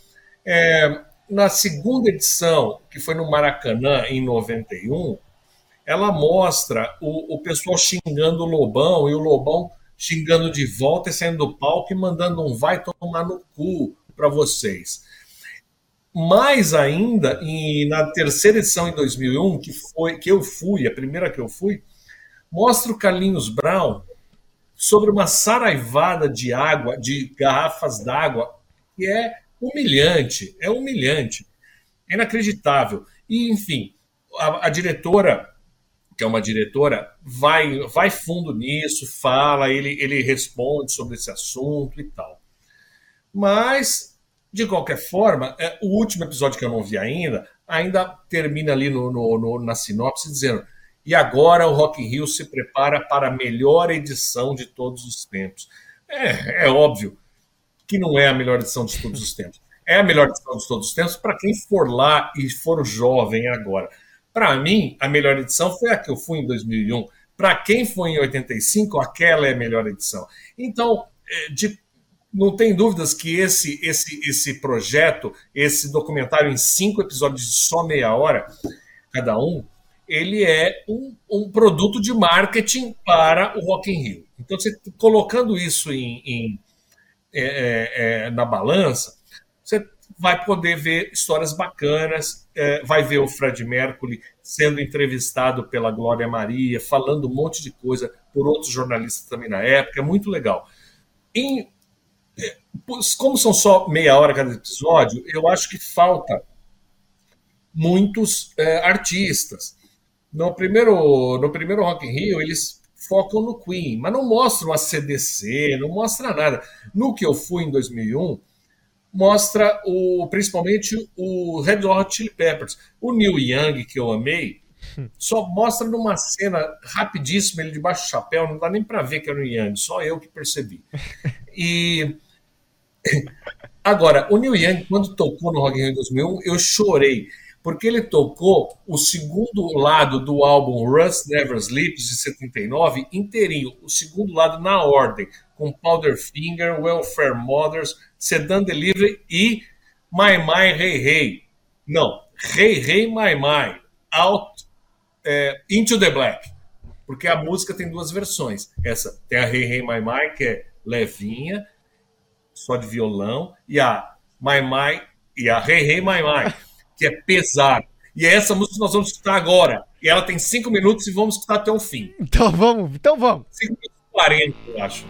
é, na segunda edição, que foi no Maracanã, em 91, ela mostra o, o pessoal xingando o Lobão e o Lobão xingando de volta e saindo do palco e mandando um vai tomar no cu para vocês. Mais ainda, em, na terceira edição em 2001, que foi que eu fui, a primeira que eu fui, mostra o Carlinhos Brown sobre uma saraivada de água, de garrafas d'água, que é humilhante, é humilhante, é inacreditável. E, enfim, a, a diretora, que é uma diretora, vai, vai fundo nisso, fala, ele, ele responde sobre esse assunto e tal. Mas de qualquer forma, é, o último episódio que eu não vi ainda, ainda termina ali no, no, no, na sinopse dizendo: e agora o Rock in Rio se prepara para a melhor edição de todos os tempos. É, é óbvio que não é a melhor edição de todos os tempos. É a melhor edição de todos os tempos para quem for lá e for jovem agora. Para mim, a melhor edição foi a que eu fui em 2001. Para quem foi em 85, aquela é a melhor edição. Então, é, de não tem dúvidas que esse, esse, esse projeto, esse documentário em cinco episódios de só meia hora cada um, ele é um, um produto de marketing para o Rock in Rio. Então, você colocando isso em, em é, é, é, na balança, você vai poder ver histórias bacanas, é, vai ver o Fred Mercury sendo entrevistado pela Glória Maria, falando um monte de coisa por outros jornalistas também na época, é muito legal. Em como são só meia hora cada episódio, eu acho que falta muitos é, artistas. No primeiro, no primeiro Rock in Rio, eles focam no Queen, mas não mostram a CDC, não mostra nada. No que eu fui em 2001, mostra o, principalmente o Red Hot Chili Peppers. O Neil Young, que eu amei, só mostra numa cena rapidíssima ele debaixo do chapéu, não dá nem para ver que era o Young, só eu que percebi. E Agora, o Neil Young, quando tocou no Rock in Rio em 2001, eu chorei, porque ele tocou o segundo lado do álbum Rust Never Sleeps, de 79, inteirinho, o segundo lado na ordem, com Powderfinger, Welfare Mothers, Sedan Delivery e My My Hey Hey. Não, Hey Hey My My, Out, é, Into the Black, porque a música tem duas versões. Essa tem a Hey Hey My My, que é levinha, só de violão, e a Mai Mai, e a Rei Rei Mai Mai, que é pesado. E é essa música que nós vamos escutar agora. E ela tem cinco minutos e vamos escutar até o fim. Então vamos, então vamos. 5 minutos e 40, eu acho.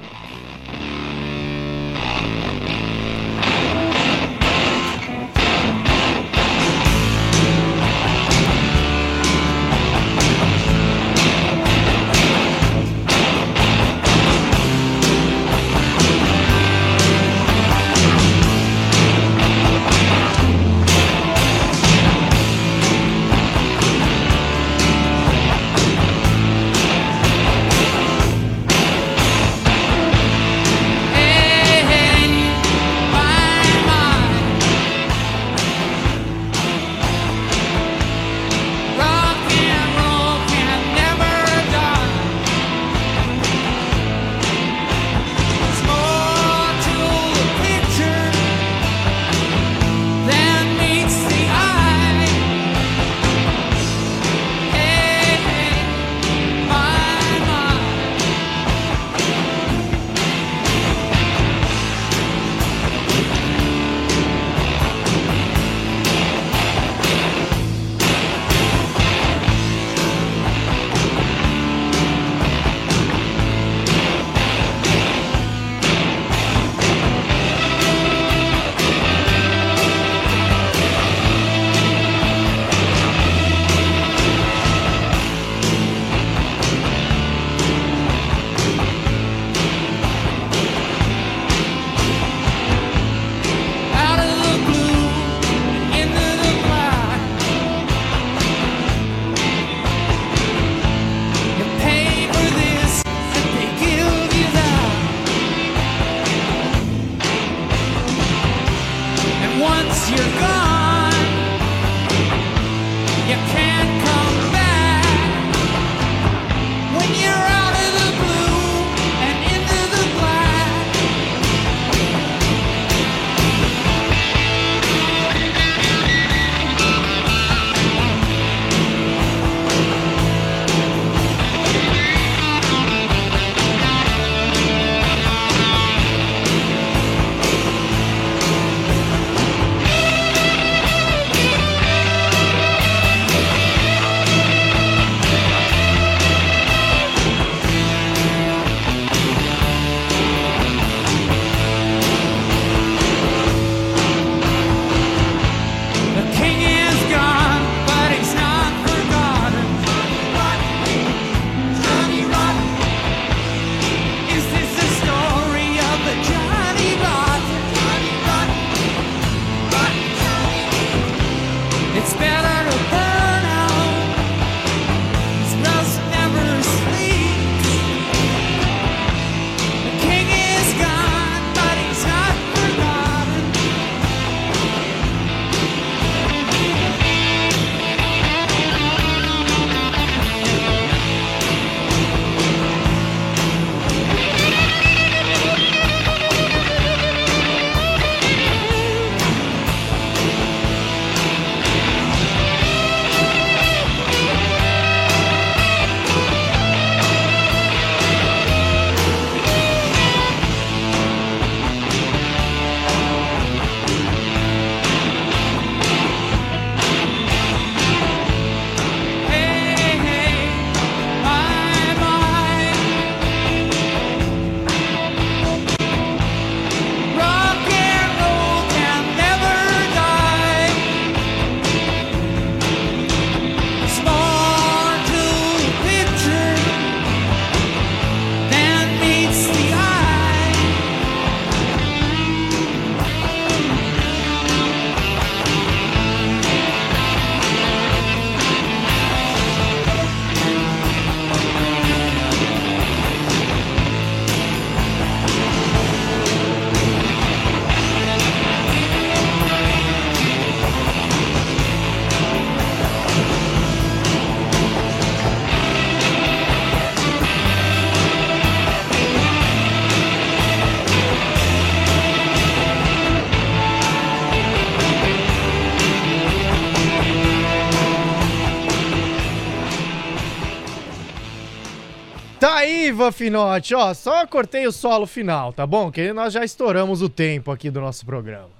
Ivan Finotti, ó, só cortei o solo final, tá bom? Que nós já estouramos o tempo aqui do nosso programa.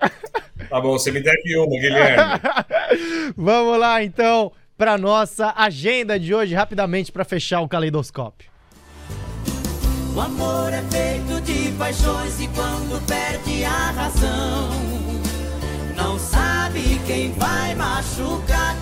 Tá bom, você me deve uma, Guilherme. Vamos lá, então, para nossa agenda de hoje, rapidamente, para fechar o caleidoscópio. O amor é feito de paixões e quando perde a razão, não sabe quem vai machucar.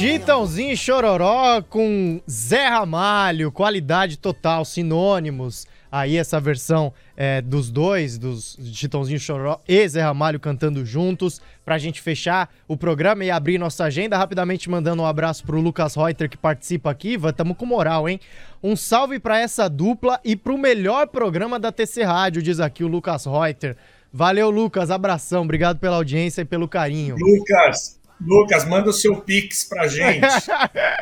Chitãozinho Chororó com Zé Ramalho, qualidade total, sinônimos. Aí essa versão é, dos dois, dos Chitãozinho Chororó e Zé Ramalho cantando juntos, pra gente fechar o programa e abrir nossa agenda. Rapidamente mandando um abraço pro Lucas Reuter que participa aqui. Tamo com moral, hein? Um salve pra essa dupla e pro melhor programa da TC Rádio, diz aqui o Lucas Reuter. Valeu, Lucas. Abração. Obrigado pela audiência e pelo carinho. Lucas, Lucas, manda o seu pix pra gente.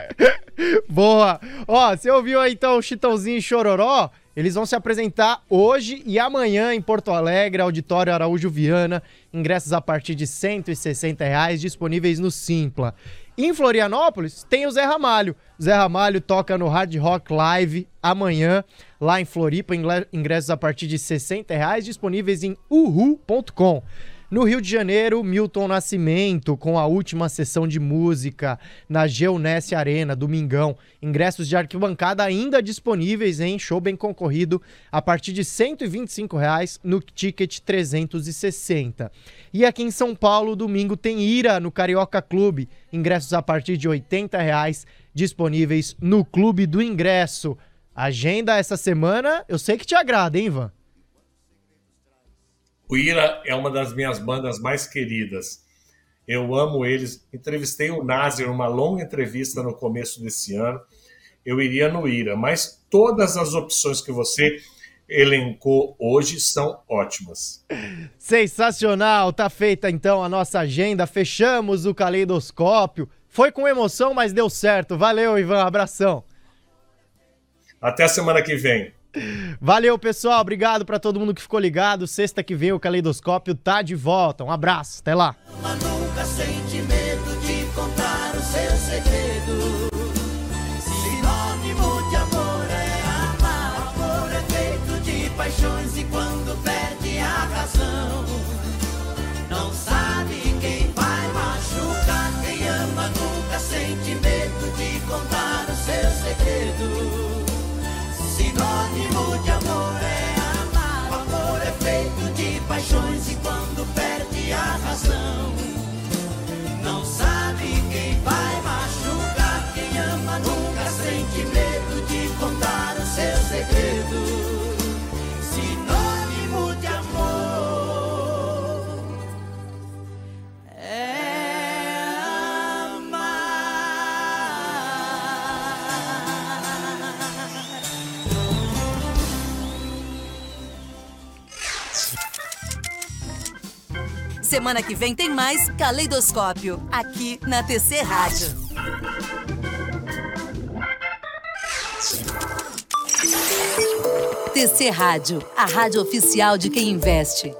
Boa! Ó, você ouviu aí então o Chitãozinho e Chororó? Eles vão se apresentar hoje e amanhã em Porto Alegre, Auditório Araújo Viana. Ingressos a partir de 160 reais, disponíveis no Simpla. Em Florianópolis, tem o Zé Ramalho. Zé Ramalho toca no Hard Rock Live amanhã, lá em Floripa. Ingressos a partir de 60 reais, disponíveis em uhu.com. No Rio de Janeiro, Milton Nascimento, com a última sessão de música na Geonesse Arena, domingão. Ingressos de arquibancada ainda disponíveis em show bem concorrido a partir de 125 reais no ticket 360. E aqui em São Paulo, domingo, tem Ira no Carioca Clube. Ingressos a partir de 80 reais disponíveis no Clube do Ingresso. Agenda essa semana, eu sei que te agrada, hein, Ivan? O Ira é uma das minhas bandas mais queridas. Eu amo eles. Entrevistei o Nazir numa longa entrevista no começo desse ano. Eu iria no Ira, mas todas as opções que você elencou hoje são ótimas. Sensacional! Tá feita então a nossa agenda. Fechamos o caleidoscópio. Foi com emoção, mas deu certo. Valeu, Ivan. Abração. Até a semana que vem. Valeu, pessoal. Obrigado pra todo mundo que ficou ligado. Sexta que vem o caleidoscópio tá de volta. Um abraço. Até lá. Semana que vem tem mais Caleidoscópio, aqui na TC Rádio. TC Rádio, a rádio oficial de quem investe.